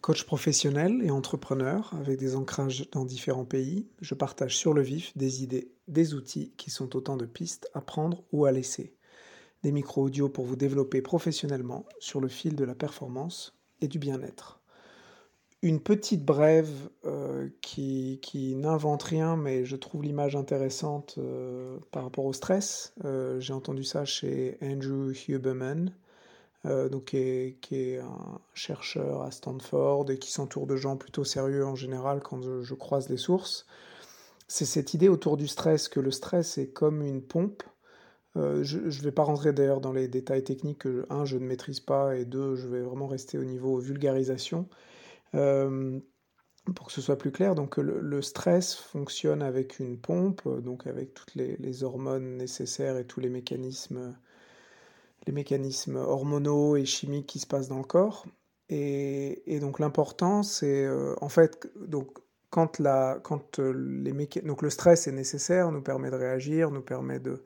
Coach professionnel et entrepreneur avec des ancrages dans différents pays, je partage sur le vif des idées, des outils qui sont autant de pistes à prendre ou à laisser. Des micros audio pour vous développer professionnellement sur le fil de la performance et du bien-être. Une petite brève euh, qui, n'invente rien, mais je trouve l'image intéressante euh, par rapport au stress. Euh, j'ai entendu ça chez Andrew Huberman. Euh, donc qui est, un chercheur à Stanford et qui s'entoure de gens plutôt sérieux en général quand je, croise les sources. C'est cette idée autour du stress, que le stress est comme une pompe. Euh, je ne vais pas rentrer d'ailleurs dans les détails techniques que, un, je ne maîtrise pas, et deux, je vais vraiment rester au niveau vulgarisation. Euh, pour que ce soit plus clair, donc le, stress fonctionne avec une pompe, donc avec toutes les hormones nécessaires et tous les mécanismes les mécanismes hormonaux et chimiques qui se passent dans le corps. Et, donc l'important, c'est euh, en fait, donc, quand, la, quand euh, les donc le stress est nécessaire, nous permet de réagir, nous permet de,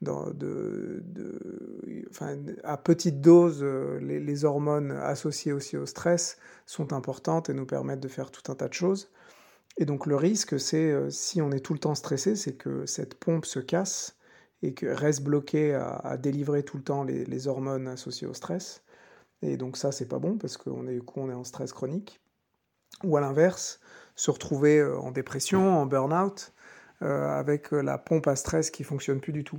de, de, enfin, à petite dose, euh, les, hormones associées aussi au stress sont importantes et nous permettent de faire tout un tas de choses. Et donc le risque, c'est si on est tout le temps stressé, c'est que cette pompe se casse et que reste bloqué à, délivrer tout le temps les, hormones associées au stress. Et donc ça, c'est pas bon parce qu'on est, on est en stress chronique. Ou à l'inverse, se retrouver euh, en dépression, en burn-out, euh, avec la pompe à stress qui fonctionne plus du tout.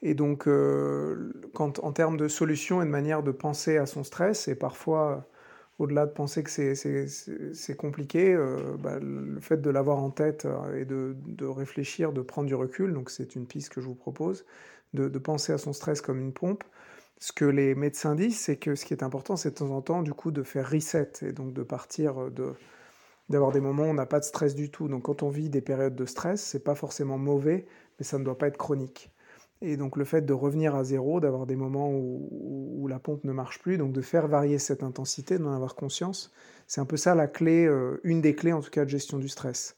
Et donc, euh, quand, en termes de solutions et de manière de penser à son stress, et parfois au-delà de penser que c'est compliqué, euh, bah, le fait de l'avoir en tête euh, et de, réfléchir, de prendre du recul, donc c'est une piste que je vous propose, de, penser à son stress comme une pompe. Ce que les médecins disent, c'est que ce qui est important, c'est de temps en temps, du coup, de faire reset et donc de partir de d'avoir des moments où on n'a pas de stress du tout. Donc quand on vit des périodes de stress, c'est pas forcément mauvais, mais ça ne doit pas être chronique. Et donc le fait de revenir à zéro, d'avoir des moments où, la pompe ne marche plus, donc de faire varier cette intensité, d'en avoir conscience, c'est un peu ça la clé, euh, une des clés en tout cas de gestion du stress.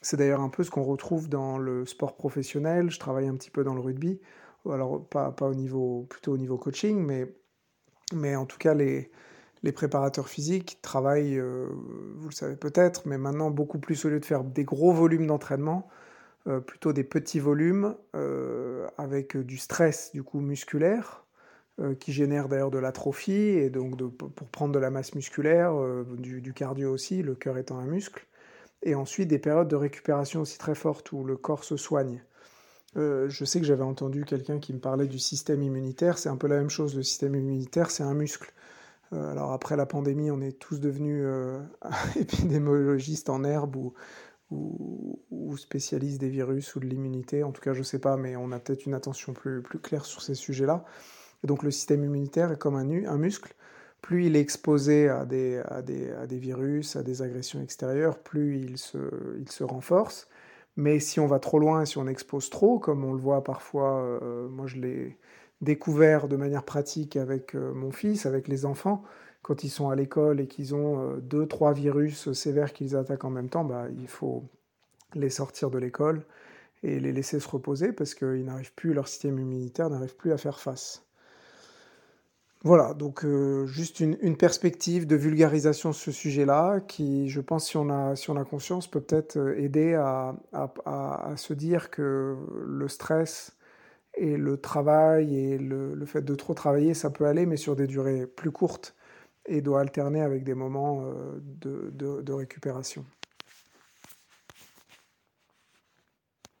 C'est d'ailleurs un peu ce qu'on retrouve dans le sport professionnel. Je travaille un petit peu dans le rugby, alors pas, au niveau, plutôt au niveau coaching, mais, en tout cas les, les préparateurs physiques travaillent, euh, vous le savez peut-être, mais maintenant beaucoup plus au lieu de faire des gros volumes d'entraînement, euh, plutôt des petits volumes euh, avec du stress du coup musculaire euh, qui génère d'ailleurs de l'atrophie et donc pour prendre de la masse musculaire, du, cardio aussi, le cœur étant un muscle, et ensuite des périodes de récupération aussi très fortes où le corps se soigne. je sais que j'avais entendu quelqu'un qui me parlait du système immunitaire, c'est un peu la même chose, le système immunitaire c'est un muscle. alors après la pandémie, on est tous devenus épidémiologistes en herbe ou, ou, spécialiste des virus ou de l'immunité. En tout cas, je ne sais pas, mais on a peut-être une attention plus, plus claire sur ces sujets-là. donc le système immunitaire est comme un, un muscle. Plus il est exposé à des, à, des, à des, virus, à des agressions extérieures, plus il se, il se renforce. Mais si on va trop loin, si on expose trop, comme on le voit parfois, euh, moi je l'ai découvert de manière pratique avec euh, mon fils, avec les enfants, quand ils sont à l'école et qu'ils ont euh, deux, trois virus sévères qu'ils attaquent en même temps, bah, il faut les sortir de l'école et les laisser se reposer parce qu'ils n'arrivent plus, leur système immunitaire n'arrive plus à faire face. Voilà, donc euh, juste une, perspective de vulgarisation sur ce sujet-là qui, je pense, si on a, si on a conscience, peut peut-être euh, aider à, à, se dire que le stress et le travail et le, le, fait de trop travailler, ça peut aller, mais sur des durées plus courtes et doit alterner avec des moments euh, de, de récupération.